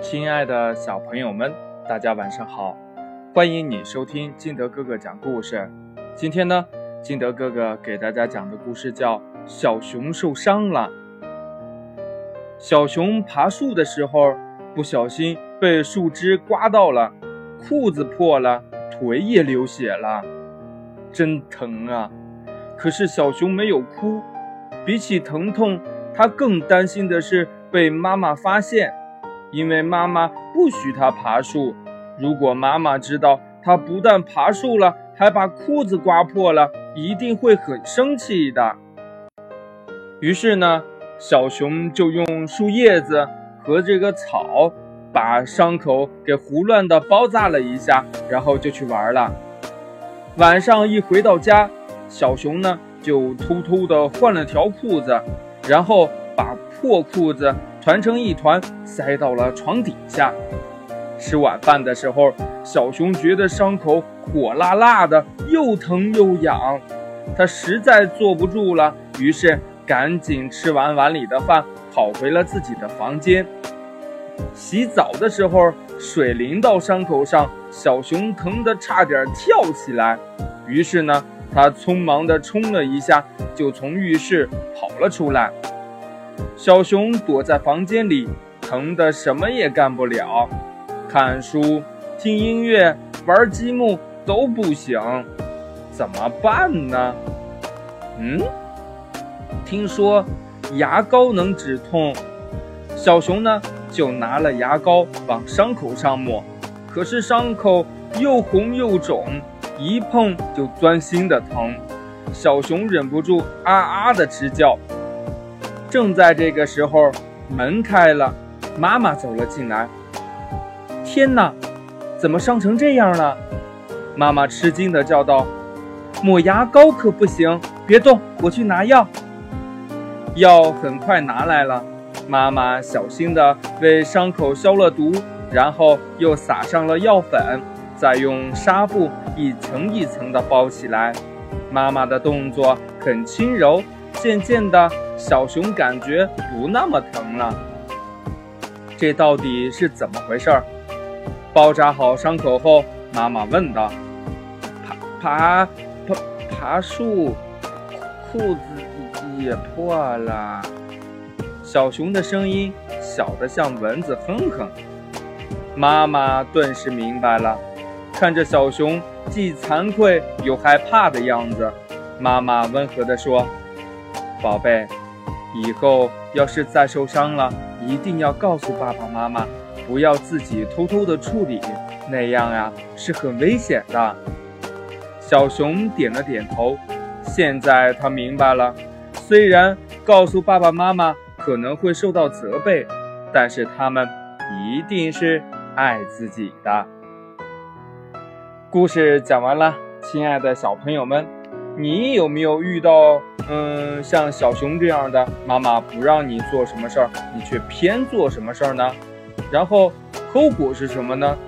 亲爱的小朋友们，大家晚上好！欢迎你收听金德哥哥讲故事。今天呢，金德哥哥给大家讲的故事叫《小熊受伤了》。小熊爬树的时候，不小心被树枝刮到了，裤子破了，腿也流血了，真疼啊！可是小熊没有哭，比起疼痛，他更担心的是被妈妈发现。因为妈妈不许他爬树，如果妈妈知道他不但爬树了，还把裤子刮破了，一定会很生气的。于是呢，小熊就用树叶子和这个草把伤口给胡乱的包扎了一下，然后就去玩了。晚上一回到家，小熊呢就偷偷的换了条裤子，然后把破裤子。团成一团，塞到了床底下。吃晚饭的时候，小熊觉得伤口火辣辣的，又疼又痒，他实在坐不住了，于是赶紧吃完碗里的饭，跑回了自己的房间。洗澡的时候，水淋到伤口上，小熊疼得差点跳起来。于是呢，他匆忙地冲了一下，就从浴室跑了出来。小熊躲在房间里，疼得什么也干不了，看书、听音乐、玩积木都不行，怎么办呢？嗯，听说牙膏能止痛，小熊呢就拿了牙膏往伤口上抹，可是伤口又红又肿，一碰就钻心的疼，小熊忍不住啊啊的直叫。正在这个时候，门开了，妈妈走了进来。天哪，怎么伤成这样了？妈妈吃惊地叫道：“抹牙膏可不行，别动，我去拿药。”药很快拿来了，妈妈小心地为伤口消了毒，然后又撒上了药粉，再用纱布一层一层地包起来。妈妈的动作很轻柔。渐渐的，小熊感觉不那么疼了。这到底是怎么回事？包扎好伤口后，妈妈问道：“爬爬爬爬树，裤子也破了。”小熊的声音小得像蚊子哼哼。妈妈顿时明白了，看着小熊既惭愧又害怕的样子，妈妈温和地说。宝贝，以后要是再受伤了，一定要告诉爸爸妈妈，不要自己偷偷的处理，那样呀是很危险的。小熊点了点头，现在他明白了，虽然告诉爸爸妈妈可能会受到责备，但是他们一定是爱自己的。故事讲完了，亲爱的小朋友们，你有没有遇到？嗯，像小熊这样的妈妈不让你做什么事儿，你却偏做什么事儿呢？然后后果是什么呢？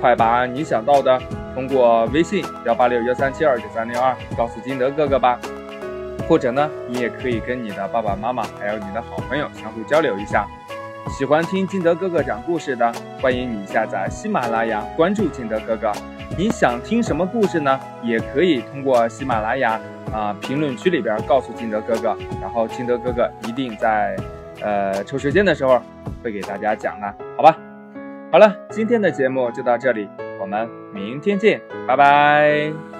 快把你想到的通过微信幺八六幺三七二九三零二告诉金德哥哥吧。或者呢，你也可以跟你的爸爸妈妈还有你的好朋友相互交流一下。喜欢听金德哥哥讲故事的，欢迎你下载喜马拉雅，关注金德哥哥。你想听什么故事呢？也可以通过喜马拉雅。啊！评论区里边告诉金德哥哥，然后金德哥哥一定在，呃，抽时间的时候会给大家讲的，好吧？好了，今天的节目就到这里，我们明天见，拜拜。